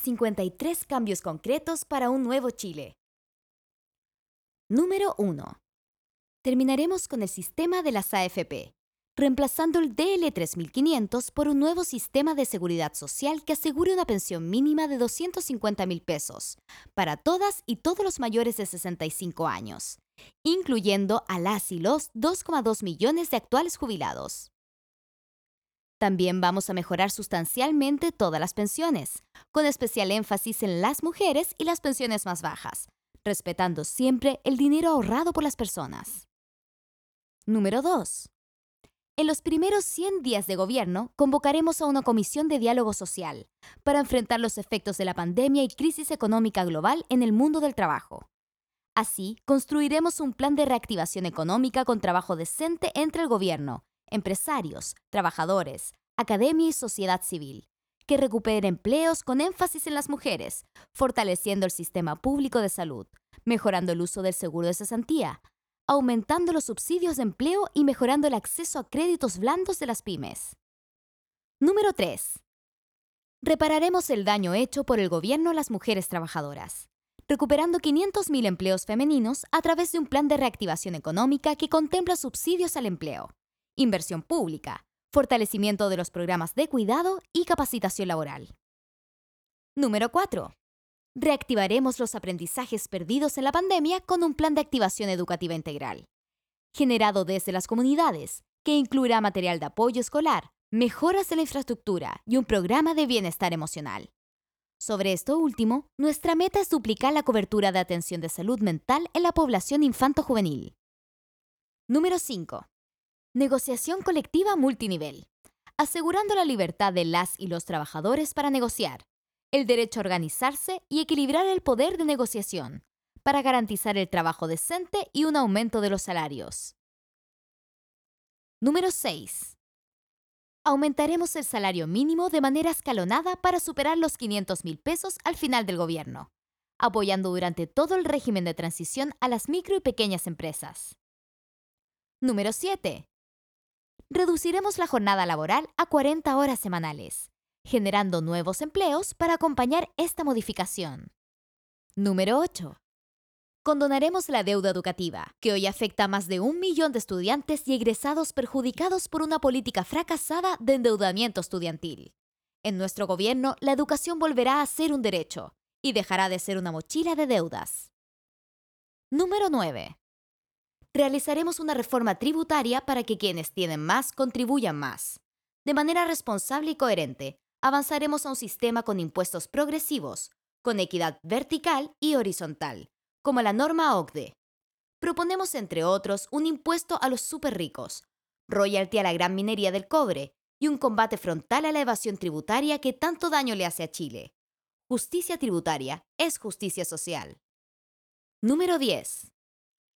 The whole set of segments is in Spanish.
53 cambios concretos para un nuevo Chile. Número 1. Terminaremos con el sistema de las AFP, reemplazando el DL 3500 por un nuevo sistema de seguridad social que asegure una pensión mínima de 250 mil pesos para todas y todos los mayores de 65 años, incluyendo a las y los 2,2 millones de actuales jubilados. También vamos a mejorar sustancialmente todas las pensiones, con especial énfasis en las mujeres y las pensiones más bajas, respetando siempre el dinero ahorrado por las personas. Número 2. En los primeros 100 días de gobierno, convocaremos a una comisión de diálogo social para enfrentar los efectos de la pandemia y crisis económica global en el mundo del trabajo. Así, construiremos un plan de reactivación económica con trabajo decente entre el gobierno, empresarios, trabajadores, academia y sociedad civil, que recupere empleos con énfasis en las mujeres, fortaleciendo el sistema público de salud, mejorando el uso del seguro de cesantía, aumentando los subsidios de empleo y mejorando el acceso a créditos blandos de las pymes. Número 3. Repararemos el daño hecho por el gobierno a las mujeres trabajadoras, recuperando 500.000 empleos femeninos a través de un plan de reactivación económica que contempla subsidios al empleo, inversión pública, fortalecimiento de los programas de cuidado y capacitación laboral. Número 4. Reactivaremos los aprendizajes perdidos en la pandemia con un plan de activación educativa integral, generado desde las comunidades, que incluirá material de apoyo escolar, mejoras de la infraestructura y un programa de bienestar emocional. Sobre esto último, nuestra meta es duplicar la cobertura de atención de salud mental en la población infanto-juvenil. Número 5. Negociación colectiva multinivel, asegurando la libertad de las y los trabajadores para negociar, el derecho a organizarse y equilibrar el poder de negociación, para garantizar el trabajo decente y un aumento de los salarios. Número 6. Aumentaremos el salario mínimo de manera escalonada para superar los 500 mil pesos al final del gobierno, apoyando durante todo el régimen de transición a las micro y pequeñas empresas. Número 7 reduciremos la jornada laboral a 40 horas semanales, generando nuevos empleos para acompañar esta modificación. Número 8. Condonaremos la deuda educativa, que hoy afecta a más de un millón de estudiantes y egresados perjudicados por una política fracasada de endeudamiento estudiantil. En nuestro gobierno, la educación volverá a ser un derecho y dejará de ser una mochila de deudas. Número 9 realizaremos una reforma tributaria para que quienes tienen más contribuyan más. De manera responsable y coherente, avanzaremos a un sistema con impuestos progresivos, con equidad vertical y horizontal, como la norma OCDE. Proponemos, entre otros, un impuesto a los super ricos, royalty a la gran minería del cobre y un combate frontal a la evasión tributaria que tanto daño le hace a Chile. Justicia tributaria es justicia social. Número 10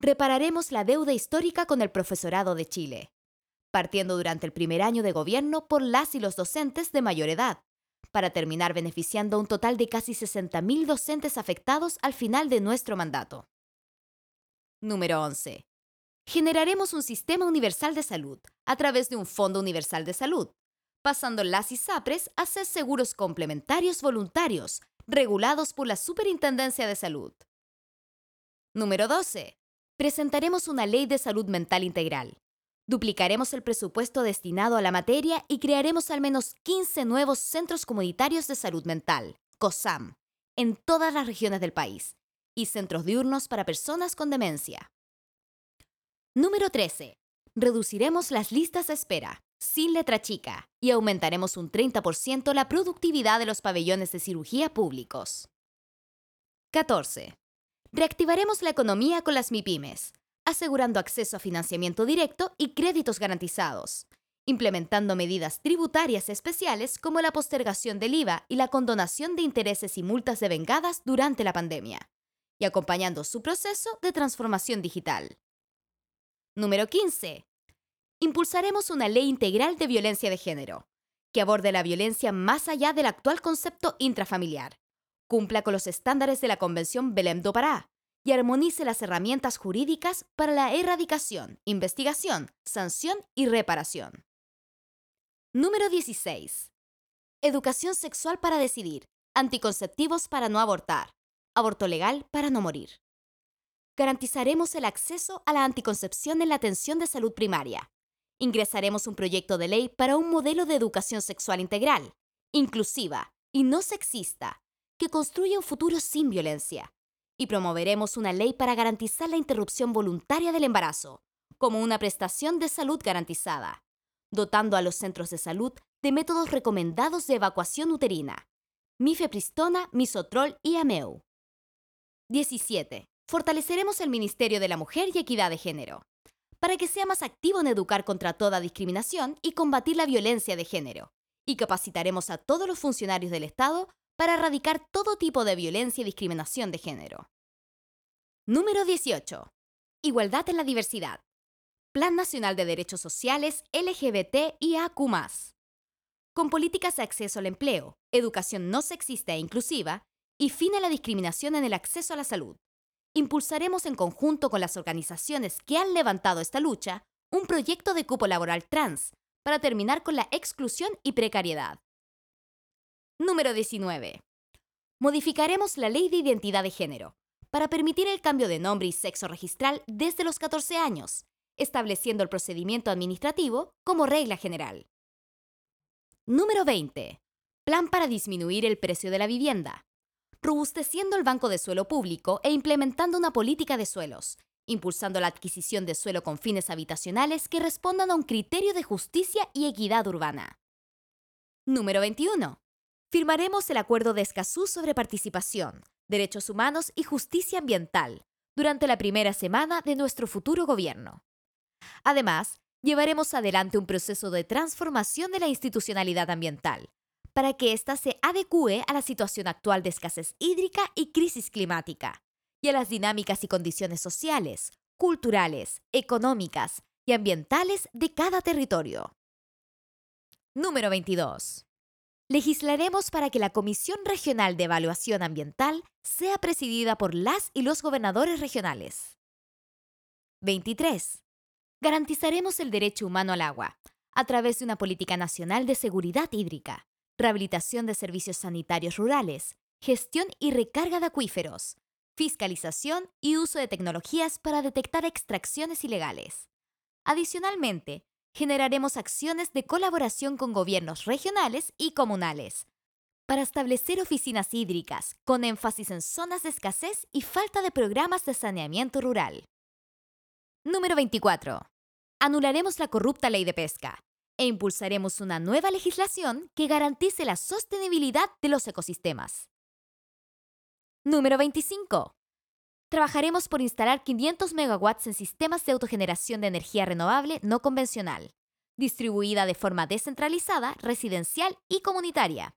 repararemos la deuda histórica con el profesorado de Chile, partiendo durante el primer año de gobierno por las y los docentes de mayor edad, para terminar beneficiando a un total de casi 60.000 docentes afectados al final de nuestro mandato. Número 11. Generaremos un sistema universal de salud a través de un Fondo Universal de Salud, pasando las ISAPRES a ser seguros complementarios voluntarios, regulados por la Superintendencia de Salud. Número 12 presentaremos una ley de salud mental integral. Duplicaremos el presupuesto destinado a la materia y crearemos al menos 15 nuevos centros comunitarios de salud mental, COSAM, en todas las regiones del país, y centros diurnos para personas con demencia. Número 13. Reduciremos las listas de espera, sin letra chica, y aumentaremos un 30% la productividad de los pabellones de cirugía públicos. 14. Reactivaremos la economía con las MIPIMES, asegurando acceso a financiamiento directo y créditos garantizados, implementando medidas tributarias especiales como la postergación del IVA y la condonación de intereses y multas devengadas durante la pandemia, y acompañando su proceso de transformación digital. Número 15. Impulsaremos una ley integral de violencia de género, que aborde la violencia más allá del actual concepto intrafamiliar, cumpla con los estándares de la Convención Belém do Pará y armonice las herramientas jurídicas para la erradicación, investigación, sanción y reparación. Número 16. Educación sexual para decidir, Anticonceptivos para no abortar. Aborto legal para no morir. Garantizaremos el acceso a la anticoncepción en la atención de salud primaria. Ingresaremos un proyecto de ley para un modelo de educación sexual integral, inclusiva y no sexista, que construya un futuro sin violencia. Y promoveremos una ley para garantizar la interrupción voluntaria del embarazo, como una prestación de salud garantizada, dotando a los centros de salud de métodos recomendados de evacuación uterina, mifepristona, misotrol y ameu. 17. Fortaleceremos el Ministerio de la Mujer y Equidad de Género, para que sea más activo en educar contra toda discriminación y combatir la violencia de género, y capacitaremos a todos los funcionarios del Estado para erradicar todo tipo de violencia y discriminación de género. Número 18. Igualdad en la diversidad. Plan Nacional de Derechos Sociales LGBT y AQ+. Con políticas de acceso al empleo, educación no sexista e inclusiva y fin a la discriminación en el acceso a la salud. Impulsaremos en conjunto con las organizaciones que han levantado esta lucha un proyecto de cupo laboral trans para terminar con la exclusión y precariedad. Número 19. Modificaremos la ley de identidad de género para permitir el cambio de nombre y sexo registral desde los 14 años estableciendo el procedimiento administrativo como regla general. Número 20. Plan para disminuir el precio de la vivienda. Robusteciendo el banco de suelo público e implementando una política de suelos, impulsando la adquisición de suelo con fines habitacionales que respondan a un criterio de justicia y equidad urbana. Número 21. Firmaremos el Acuerdo de Escazú sobre participación, derechos humanos y justicia ambiental durante la primera semana de nuestro futuro gobierno. Además, llevaremos adelante un proceso de transformación de la institucionalidad ambiental para que ésta se adecue a la situación actual de escasez hídrica y crisis climática, y a las dinámicas y condiciones sociales, culturales, económicas y ambientales de cada territorio. Número 22. Legislaremos para que la Comisión Regional de Evaluación Ambiental sea presidida por las y los gobernadores regionales. 23 garantizaremos el derecho humano al agua a través de una política nacional de seguridad hídrica, rehabilitación de servicios sanitarios rurales, gestión y recarga de acuíferos, fiscalización y uso de tecnologías para detectar extracciones ilegales. Adicionalmente, generaremos acciones de colaboración con gobiernos regionales y comunales para establecer oficinas hídricas con énfasis en zonas de escasez y falta de programas de saneamiento rural. Número 24. Anularemos la corrupta ley de pesca e impulsaremos una nueva legislación que garantice la sostenibilidad de los ecosistemas. Número 25. Trabajaremos por instalar 500 megawatts en sistemas de autogeneración de energía renovable no convencional, distribuida de forma descentralizada, residencial y comunitaria.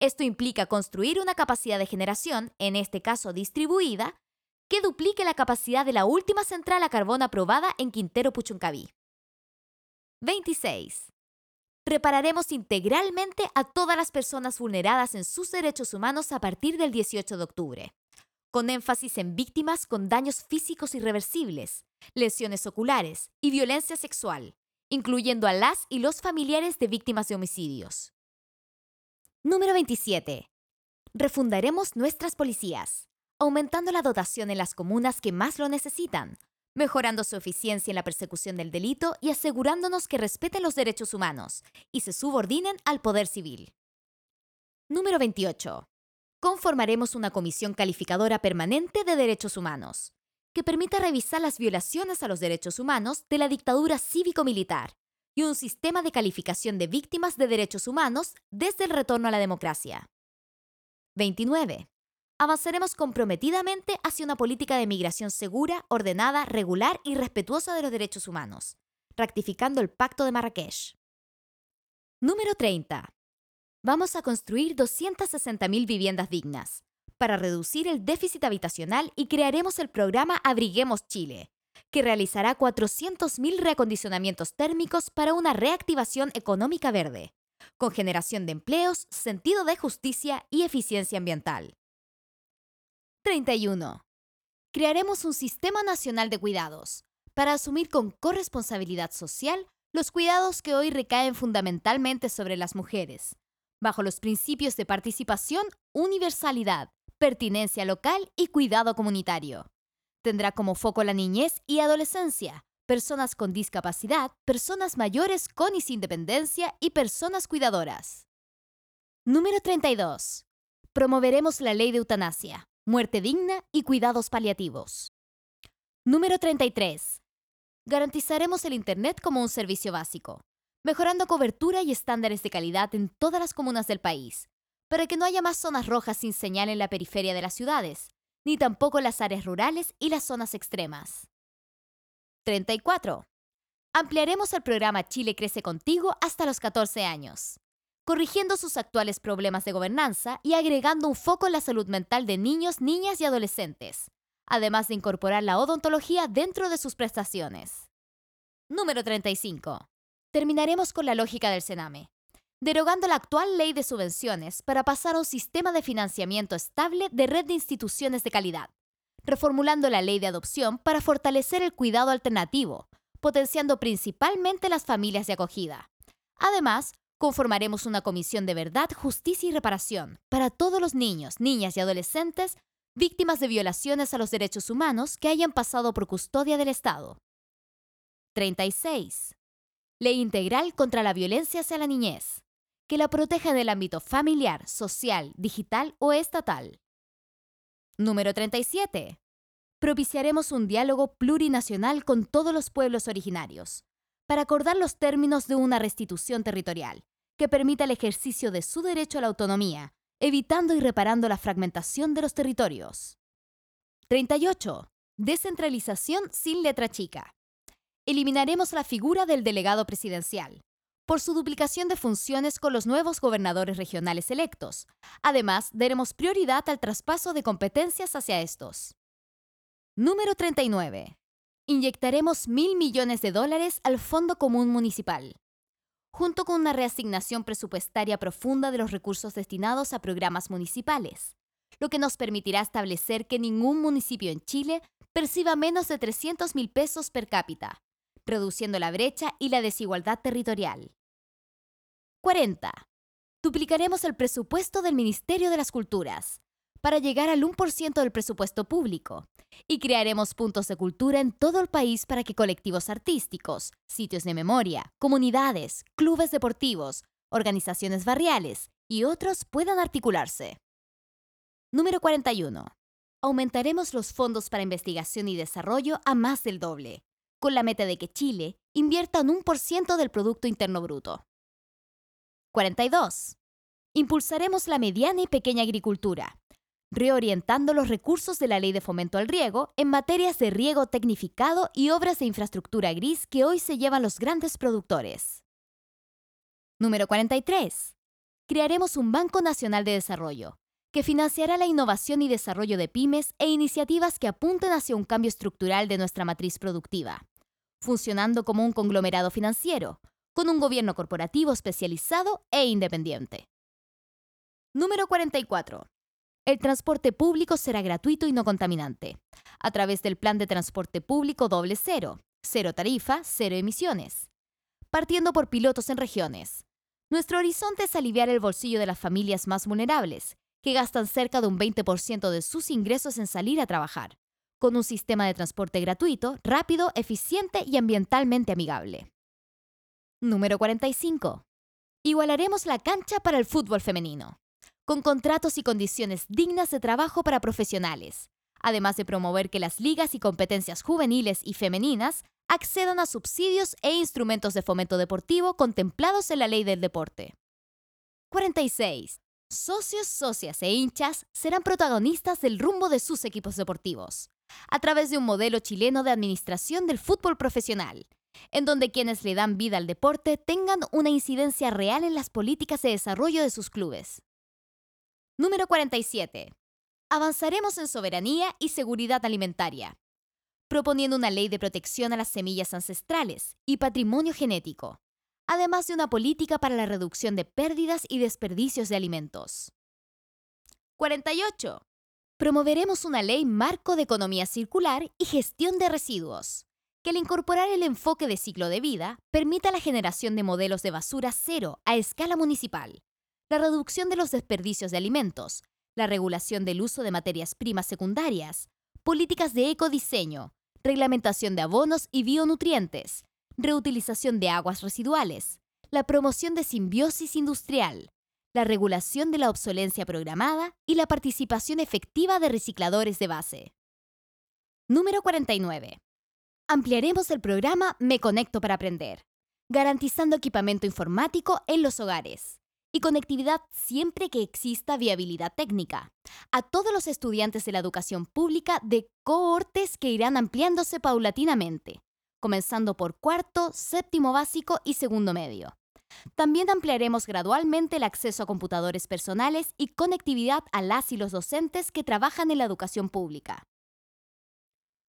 Esto implica construir una capacidad de generación, en este caso distribuida, que duplique la capacidad de la última central a carbón aprobada en Quintero Puchuncaví. 26. Repararemos integralmente a todas las personas vulneradas en sus derechos humanos a partir del 18 de octubre, con énfasis en víctimas con daños físicos irreversibles, lesiones oculares y violencia sexual, incluyendo a las y los familiares de víctimas de homicidios. Número 27. Refundaremos nuestras policías aumentando la dotación en las comunas que más lo necesitan, mejorando su eficiencia en la persecución del delito y asegurándonos que respeten los derechos humanos y se subordinen al poder civil. Número 28. Conformaremos una comisión calificadora permanente de derechos humanos, que permita revisar las violaciones a los derechos humanos de la dictadura cívico-militar y un sistema de calificación de víctimas de derechos humanos desde el retorno a la democracia. 29 avanzaremos comprometidamente hacia una política de migración segura, ordenada, regular y respetuosa de los derechos humanos, ratificando el Pacto de Marrakech. Número 30. Vamos a construir 260.000 viviendas dignas para reducir el déficit habitacional y crearemos el programa Abriguemos Chile, que realizará 400.000 reacondicionamientos térmicos para una reactivación económica verde, con generación de empleos, sentido de justicia y eficiencia ambiental. 31. Crearemos un sistema nacional de cuidados para asumir con corresponsabilidad social los cuidados que hoy recaen fundamentalmente sobre las mujeres, bajo los principios de participación, universalidad, pertinencia local y cuidado comunitario. Tendrá como foco la niñez y adolescencia, personas con discapacidad, personas mayores con y sin dependencia y personas cuidadoras. Número 32. Promoveremos la ley de eutanasia, muerte digna y cuidados paliativos. Número 33. Garantizaremos el Internet como un servicio básico, mejorando cobertura y estándares de calidad en todas las comunas del país, para que no haya más zonas rojas sin señal en la periferia de las ciudades, ni tampoco las áreas rurales y las zonas extremas. 34. Ampliaremos el programa Chile Crece Contigo hasta los 14 años, corrigiendo sus actuales problemas de gobernanza y agregando un foco en la salud mental de niños, niñas y adolescentes, además de incorporar la odontología dentro de sus prestaciones. Número 35. Terminaremos con la lógica del Sename, derogando la actual ley de subvenciones para pasar a un sistema de financiamiento estable de red de instituciones de calidad reformulando la ley de adopción para fortalecer el cuidado alternativo, potenciando principalmente las familias de acogida. Además, conformaremos una comisión de verdad, justicia y reparación para todos los niños, niñas y adolescentes víctimas de violaciones a los derechos humanos que hayan pasado por custodia del Estado. 36. Ley integral contra la violencia hacia la niñez, que la proteja en el ámbito familiar, social, digital o estatal. Número 37. Propiciaremos un diálogo plurinacional con todos los pueblos originarios para acordar los términos de una restitución territorial que permita el ejercicio de su derecho a la autonomía, evitando y reparando la fragmentación de los territorios. 38. Descentralización sin letra chica. Eliminaremos la figura del delegado presidencial, por su duplicación de funciones con los nuevos gobernadores regionales electos. Además, daremos prioridad al traspaso de competencias hacia estos. Número 39. Inyectaremos mil millones de dólares al Fondo Común Municipal, junto con una reasignación presupuestaria profunda de los recursos destinados a programas municipales, lo que nos permitirá establecer que ningún municipio en Chile perciba menos de 300 mil pesos per cápita, reduciendo la brecha y la desigualdad territorial. 40. Duplicaremos el presupuesto del Ministerio de las Culturas para llegar al 1% del presupuesto público y crearemos puntos de cultura en todo el país para que colectivos artísticos, sitios de memoria, comunidades, clubes deportivos, organizaciones barriales y otros puedan articularse. Número 41. Aumentaremos los fondos para investigación y desarrollo a más del doble, con la meta de que Chile invierta un 1% del Producto Interno Bruto. 42. Impulsaremos la mediana y pequeña agricultura, reorientando los recursos de la Ley de Fomento al Riego en materias de riego tecnificado y obras de infraestructura gris que hoy se llevan los grandes productores. Número 43. Crearemos un Banco Nacional de Desarrollo, que financiará la innovación y desarrollo de pymes e iniciativas que apunten hacia un cambio estructural de nuestra matriz productiva funcionando como un conglomerado financiero, con un gobierno corporativo especializado e independiente. Número 44. El transporte público será gratuito y no contaminante, a través del Plan de Transporte Público Doble Cero, cero tarifa, cero emisiones, partiendo por pilotos en regiones. Nuestro horizonte es aliviar el bolsillo de las familias más vulnerables, que gastan cerca de un 20% de sus ingresos en salir a trabajar con un sistema de transporte gratuito, rápido, eficiente y ambientalmente amigable. Número 45. Igualaremos la cancha para el fútbol femenino, con contratos y condiciones dignas de trabajo para profesionales, además de promover que las ligas y competencias juveniles y femeninas accedan a subsidios e instrumentos de fomento deportivo contemplados en la ley del deporte. 46. Socios, socias e hinchas serán protagonistas del rumbo de sus equipos deportivos, a través de un modelo chileno de administración del fútbol profesional, en donde quienes le dan vida al deporte tengan una incidencia real en las políticas de desarrollo de sus clubes. Número 47. Avanzaremos en soberanía y seguridad alimentaria, proponiendo una ley de protección a las semillas ancestrales y patrimonio genético, además de una política para la reducción de pérdidas y desperdicios de alimentos. 48. Promoveremos una ley marco de economía circular y gestión de residuos, que al incorporar el enfoque de ciclo de vida permita la generación de modelos de basura cero a escala municipal, la reducción de los desperdicios de alimentos, la regulación del uso de materias primas secundarias, políticas de ecodiseño, reglamentación de abonos y bionutrientes, reutilización de aguas residuales, la promoción de simbiosis industrial, la regulación de la obsolencia programada y la participación efectiva de recicladores de base. Número 49. Ampliaremos el programa Me Conecto para Aprender, garantizando equipamiento informático en los hogares y conectividad siempre que exista viabilidad técnica, a todos los estudiantes de la educación pública de cohortes que irán ampliándose paulatinamente, comenzando por cuarto, séptimo básico y segundo medio. También ampliaremos gradualmente el acceso a computadores personales y conectividad a las y los docentes que trabajan en la educación pública.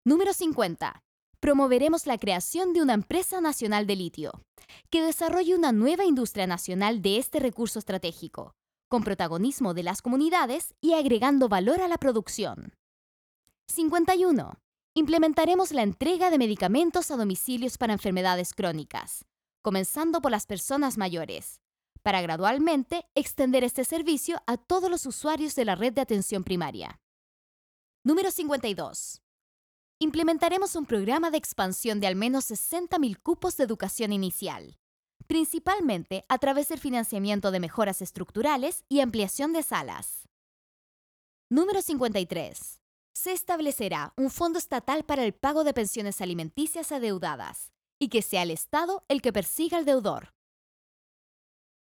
Número 50. Promoveremos la creación de una empresa nacional de litio, que desarrolle una nueva industria nacional de este recurso estratégico, con protagonismo de las comunidades y agregando valor a la producción. 51. Implementaremos la entrega de medicamentos a domicilios para enfermedades crónicas, comenzando por las personas mayores, para gradualmente extender este servicio a todos los usuarios de la red de atención primaria. Número 52. Implementaremos un programa de expansión de al menos 60.000 cupos de educación inicial, principalmente a través del financiamiento de mejoras estructurales y ampliación de salas. Número 53. Se establecerá un fondo estatal para el pago de pensiones alimenticias adeudadas, y que sea el Estado el que persiga al deudor.